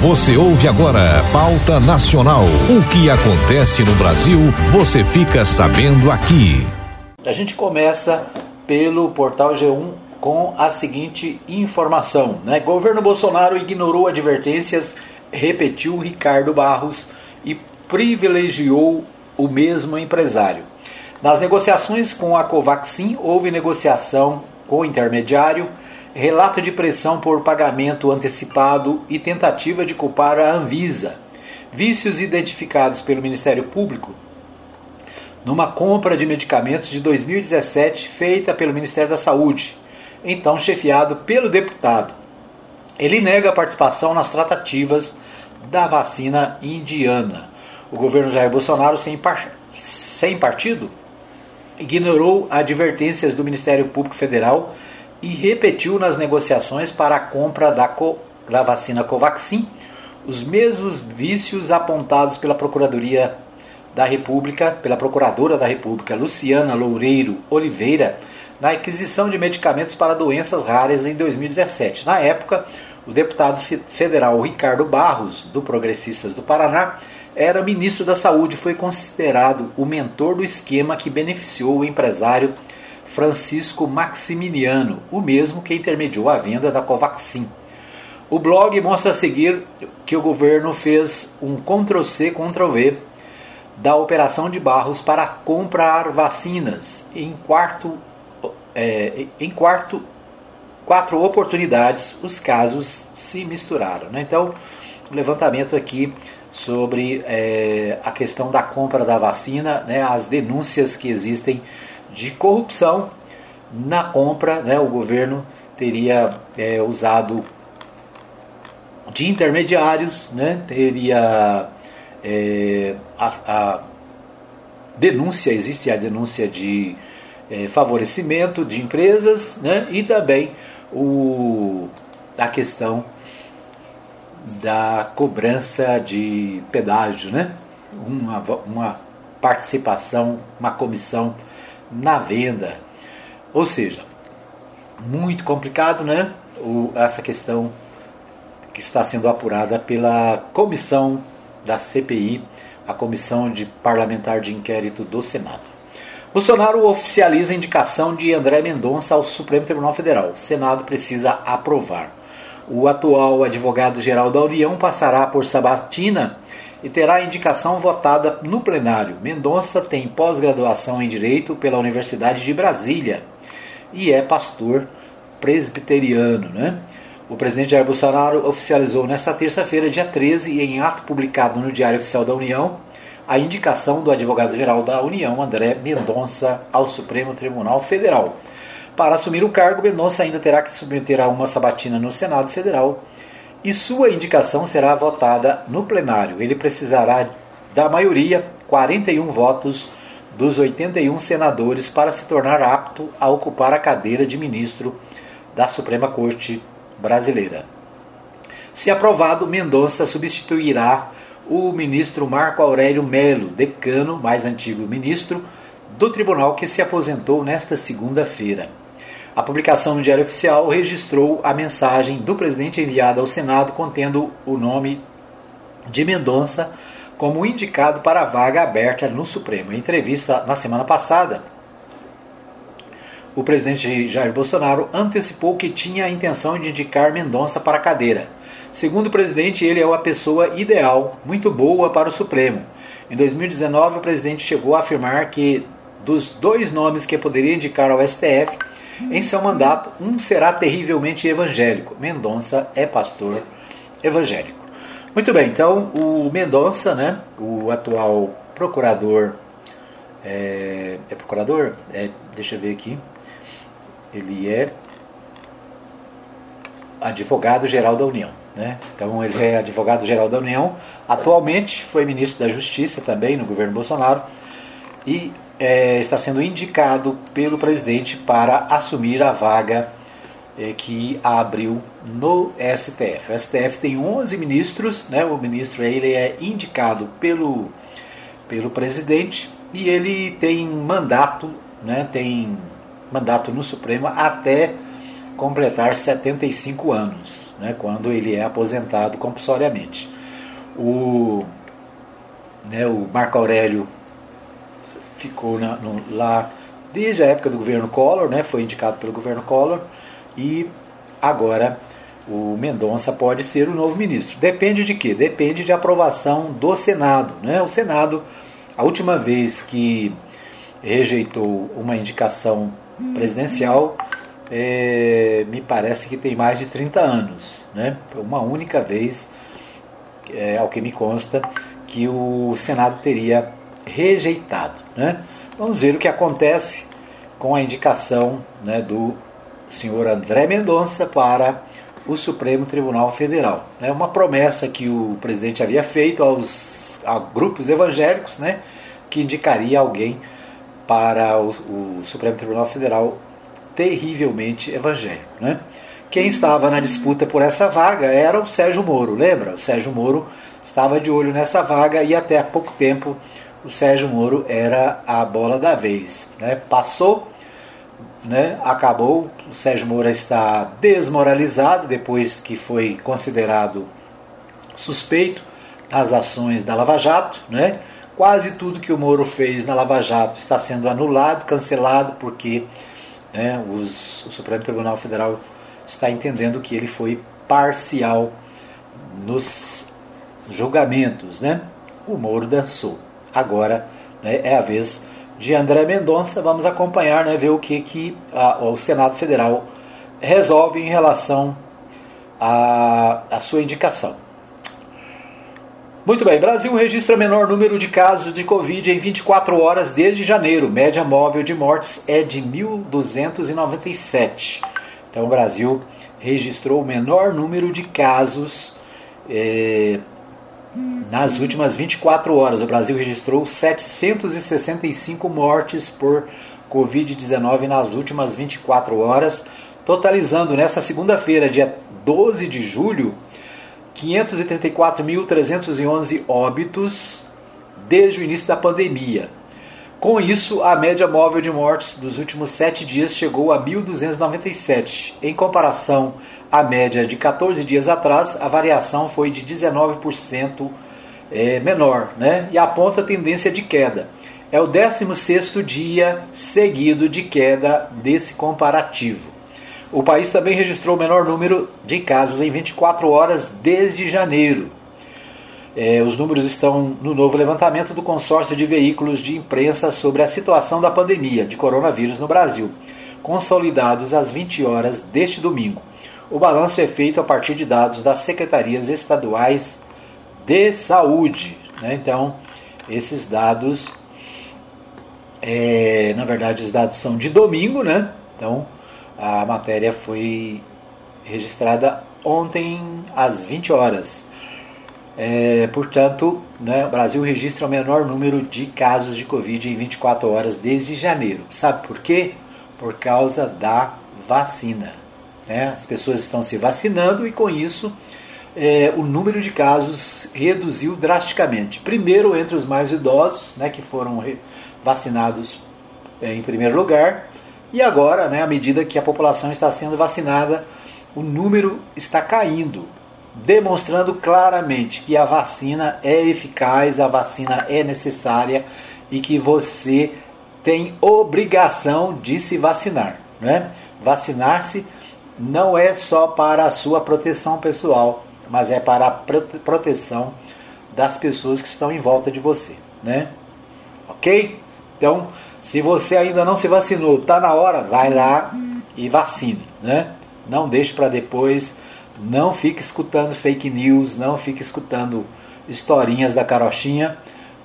Você ouve agora Pauta Nacional. O que acontece no Brasil, você fica sabendo aqui. A gente começa pelo portal G1 com a seguinte informação: né? Governo Bolsonaro ignorou advertências, repetiu Ricardo Barros e privilegiou o mesmo empresário. Nas negociações com a Covaxin, houve negociação com o intermediário relato de pressão por pagamento antecipado e tentativa de culpar a Anvisa. Vícios identificados pelo Ministério Público numa compra de medicamentos de 2017 feita pelo Ministério da Saúde, então chefiado pelo deputado. Ele nega a participação nas tratativas da vacina indiana. O governo Jair Bolsonaro, sem, par... sem partido, ignorou advertências do Ministério Público Federal e repetiu nas negociações para a compra da, co, da vacina Covaxin os mesmos vícios apontados pela Procuradoria da República, pela Procuradora da República Luciana Loureiro Oliveira, na aquisição de medicamentos para doenças raras em 2017. Na época, o deputado federal Ricardo Barros, do Progressistas do Paraná, era ministro da Saúde e foi considerado o mentor do esquema que beneficiou o empresário Francisco Maximiliano, o mesmo que intermediou a venda da Covaxin. O blog mostra a seguir que o governo fez um Ctrl-C, Ctrl-V da operação de Barros para comprar vacinas. Em quarto, é, em quarto, quatro oportunidades, os casos se misturaram. Né? Então, o levantamento aqui sobre é, a questão da compra da vacina, né, as denúncias que existem de corrupção na compra, né, o governo teria é, usado de intermediários, né, teria é, a, a, denúncia, existe a denúncia de é, favorecimento de empresas né, e também o, a questão da cobrança de pedágio, né, uma, uma participação, uma comissão na venda. Ou seja, muito complicado, né? O, essa questão que está sendo apurada pela comissão da CPI, a comissão de parlamentar de inquérito do Senado. Bolsonaro oficializa a indicação de André Mendonça ao Supremo Tribunal Federal. O Senado precisa aprovar. O atual advogado-geral da União passará por sabatina e terá indicação votada no plenário. Mendonça tem pós-graduação em Direito pela Universidade de Brasília e é pastor presbiteriano. Né? O presidente Jair Bolsonaro oficializou nesta terça-feira, dia 13, em ato publicado no Diário Oficial da União, a indicação do advogado-geral da União, André Mendonça, ao Supremo Tribunal Federal. Para assumir o cargo, Mendonça ainda terá que submeter a uma sabatina no Senado Federal e sua indicação será votada no plenário. Ele precisará da maioria, 41 votos dos 81 senadores, para se tornar apto a ocupar a cadeira de ministro da Suprema Corte Brasileira. Se aprovado, Mendonça substituirá o ministro Marco Aurélio Melo, decano, mais antigo ministro, do tribunal que se aposentou nesta segunda-feira. A publicação no Diário Oficial registrou a mensagem do presidente enviada ao Senado contendo o nome de Mendonça como indicado para a vaga aberta no Supremo. Em entrevista na semana passada, o presidente Jair Bolsonaro antecipou que tinha a intenção de indicar Mendonça para a cadeira. Segundo o presidente, ele é uma pessoa ideal, muito boa para o Supremo. Em 2019, o presidente chegou a afirmar que dos dois nomes que poderia indicar ao STF, em seu mandato, um será terrivelmente evangélico. Mendonça é pastor evangélico. Muito bem, então o Mendonça, né, o atual procurador, é, é procurador? É, deixa eu ver aqui. Ele é advogado-geral da União. Né? Então ele é advogado-geral da União. Atualmente foi ministro da Justiça também no governo Bolsonaro. E é, está sendo indicado pelo presidente para assumir a vaga é, que abriu no STF. O STF tem 11 ministros, né? o ministro ele é indicado pelo, pelo presidente e ele tem mandato, né? tem mandato no Supremo até completar 75 anos, né, quando ele é aposentado compulsoriamente. O, né, o Marco Aurélio ficou na, no, lá desde a época do governo Collor, né, foi indicado pelo governo Collor, e agora o Mendonça pode ser o novo ministro. Depende de quê? Depende de aprovação do Senado. Né? O Senado, a última vez que rejeitou uma indicação presidencial, é, me parece que tem mais de 30 anos. Né? Foi uma única vez, é, ao que me consta, que o Senado teria rejeitado. Né? Vamos ver o que acontece com a indicação né, do senhor André Mendonça para o Supremo Tribunal Federal. É uma promessa que o presidente havia feito aos a grupos evangélicos, né, que indicaria alguém para o, o Supremo Tribunal Federal terrivelmente evangélico. Né? Quem estava na disputa por essa vaga era o Sérgio Moro, lembra? O Sérgio Moro estava de olho nessa vaga e até há pouco tempo o Sérgio Moro era a bola da vez. Né? Passou, né? acabou, o Sérgio Moro está desmoralizado depois que foi considerado suspeito nas ações da Lava Jato. Né? Quase tudo que o Moro fez na Lava Jato está sendo anulado, cancelado, porque né, os, o Supremo Tribunal Federal está entendendo que ele foi parcial nos julgamentos. Né? O Moro dançou. Agora né, é a vez de André Mendonça. Vamos acompanhar, né, ver o que, que a, o Senado Federal resolve em relação à, sua indicação. Muito bem, Brasil registra menor número de casos de Covid em 24 horas desde janeiro. Média móvel de mortes é de 1.297. Então, o Brasil registrou o menor número de casos eh, nas últimas 24 horas, o Brasil registrou 765 mortes por Covid-19 nas últimas 24 horas, totalizando nesta segunda-feira, dia 12 de julho, 534.311 óbitos desde o início da pandemia. Com isso, a média móvel de mortes dos últimos sete dias chegou a 1.297. Em comparação à média de 14 dias atrás, a variação foi de 19% é, menor né? e aponta tendência de queda. É o 16º dia seguido de queda desse comparativo. O país também registrou o menor número de casos em 24 horas desde janeiro. É, os números estão no novo levantamento do consórcio de veículos de imprensa sobre a situação da pandemia de coronavírus no Brasil, consolidados às 20 horas deste domingo. O balanço é feito a partir de dados das secretarias estaduais de saúde. Né? Então, esses dados, é, na verdade, os dados são de domingo, né? Então, a matéria foi registrada ontem às 20 horas. É, portanto, né, o Brasil registra o menor número de casos de Covid em 24 horas desde janeiro. Sabe por quê? Por causa da vacina. Né? As pessoas estão se vacinando e com isso é, o número de casos reduziu drasticamente. Primeiro entre os mais idosos, né, que foram vacinados é, em primeiro lugar, e agora, né, à medida que a população está sendo vacinada, o número está caindo demonstrando claramente que a vacina é eficaz, a vacina é necessária e que você tem obrigação de se vacinar. Né? Vacinar-se não é só para a sua proteção pessoal, mas é para a proteção das pessoas que estão em volta de você. Né? Ok? Então, se você ainda não se vacinou, está na hora, vai lá e vacine. Né? Não deixe para depois não fique escutando fake news, não fique escutando historinhas da carochinha,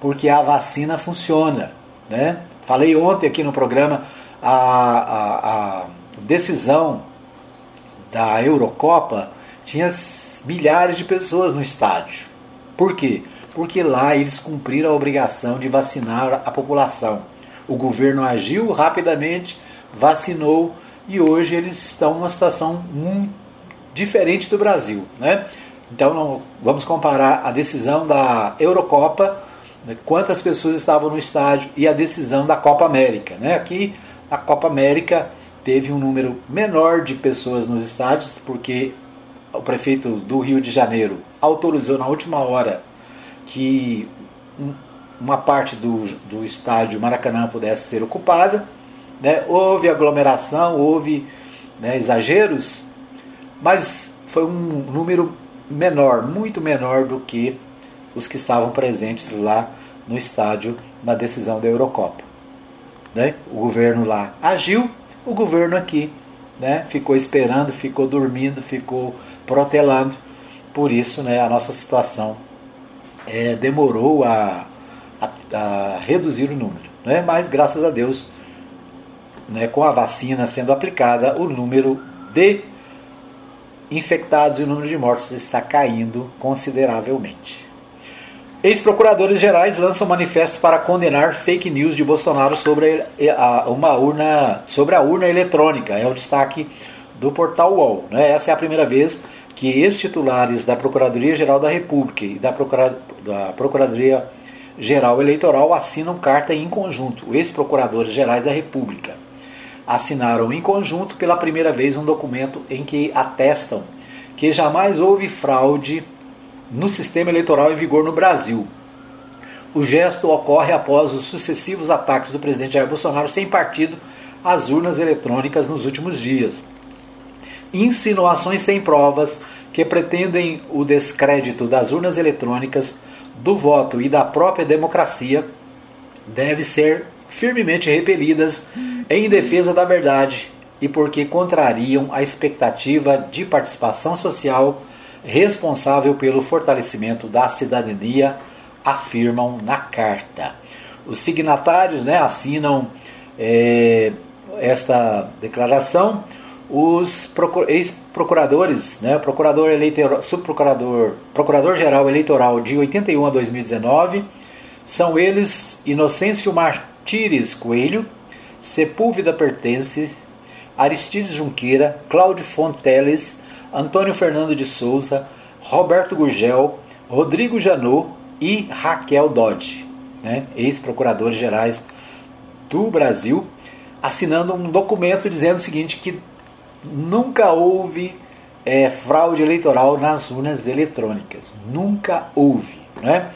porque a vacina funciona. Né? Falei ontem aqui no programa a, a, a decisão da Eurocopa tinha milhares de pessoas no estádio. Por quê? Porque lá eles cumpriram a obrigação de vacinar a população. O governo agiu rapidamente, vacinou e hoje eles estão numa situação muito diferente do Brasil. Né? Então vamos comparar a decisão da Eurocopa, né, quantas pessoas estavam no estádio, e a decisão da Copa América. Né? Aqui a Copa América teve um número menor de pessoas nos estádios, porque o prefeito do Rio de Janeiro autorizou na última hora que uma parte do, do estádio Maracanã pudesse ser ocupada. Né? Houve aglomeração, houve né, exageros, mas foi um número menor, muito menor do que os que estavam presentes lá no estádio na decisão da Eurocopa. Né? O governo lá agiu, o governo aqui né, ficou esperando, ficou dormindo, ficou protelando. Por isso né, a nossa situação é, demorou a, a, a, reduzir o número. Né? Mas graças a Deus, né, com a vacina sendo aplicada, o número de infectados e o número de mortes está caindo consideravelmente. Ex-procuradores gerais lançam manifesto para condenar fake news de Bolsonaro sobre a, uma urna, sobre a urna eletrônica. É o destaque do portal UOL. Né? Essa é a primeira vez que ex-titulares da Procuradoria-Geral da República e da, Procura, da Procuradoria-Geral Eleitoral assinam carta em conjunto. Ex-procuradores gerais da República assinaram em conjunto pela primeira vez um documento em que atestam que jamais houve fraude no sistema eleitoral em vigor no Brasil. O gesto ocorre após os sucessivos ataques do presidente Jair Bolsonaro sem partido às urnas eletrônicas nos últimos dias. Insinuações sem provas que pretendem o descrédito das urnas eletrônicas, do voto e da própria democracia devem ser firmemente repelidas em defesa da verdade e porque contrariam a expectativa de participação social responsável pelo fortalecimento da cidadania, afirmam na carta. Os signatários né, assinam é, esta declaração. Os ex-procuradores, né, procurador eleitoral, subprocurador, procurador-geral eleitoral de 81 a 2019, são eles Inocêncio Martires Coelho, Sepúlveda Pertence, Aristides Junqueira, Cláudio Fonteles, Antônio Fernando de Souza, Roberto Gurgel, Rodrigo Janot e Raquel Dodge, né, ex-procuradores gerais do Brasil, assinando um documento dizendo o seguinte que nunca houve é, fraude eleitoral nas urnas eletrônicas. Nunca houve. Né?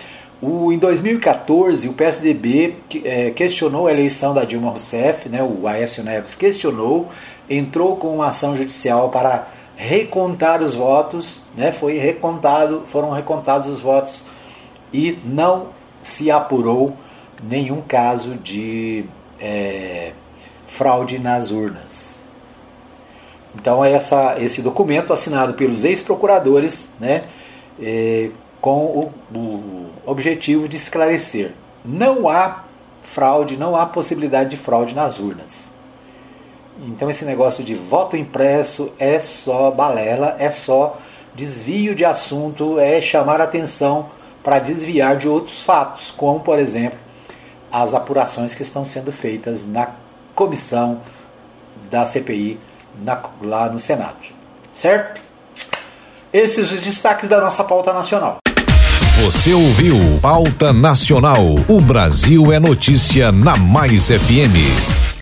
O, em 2014, o PSDB é, questionou a eleição da Dilma Rousseff, né, o Aécio Neves questionou, entrou com uma ação judicial para recontar os votos, né? Foi recontado, foram recontados os votos e não se apurou nenhum caso de é, fraude nas urnas. Então essa, esse documento assinado pelos ex-procuradores, né, é, com o, o objetivo de esclarecer, não há fraude, não há possibilidade de fraude nas urnas. Então esse negócio de voto impresso é só balela, é só desvio de assunto, é chamar atenção para desviar de outros fatos, como por exemplo as apurações que estão sendo feitas na comissão da CPI na, lá no Senado. Certo? Esses os destaques da nossa pauta nacional. Você ouviu Pauta Nacional. O Brasil é notícia na Mais FM.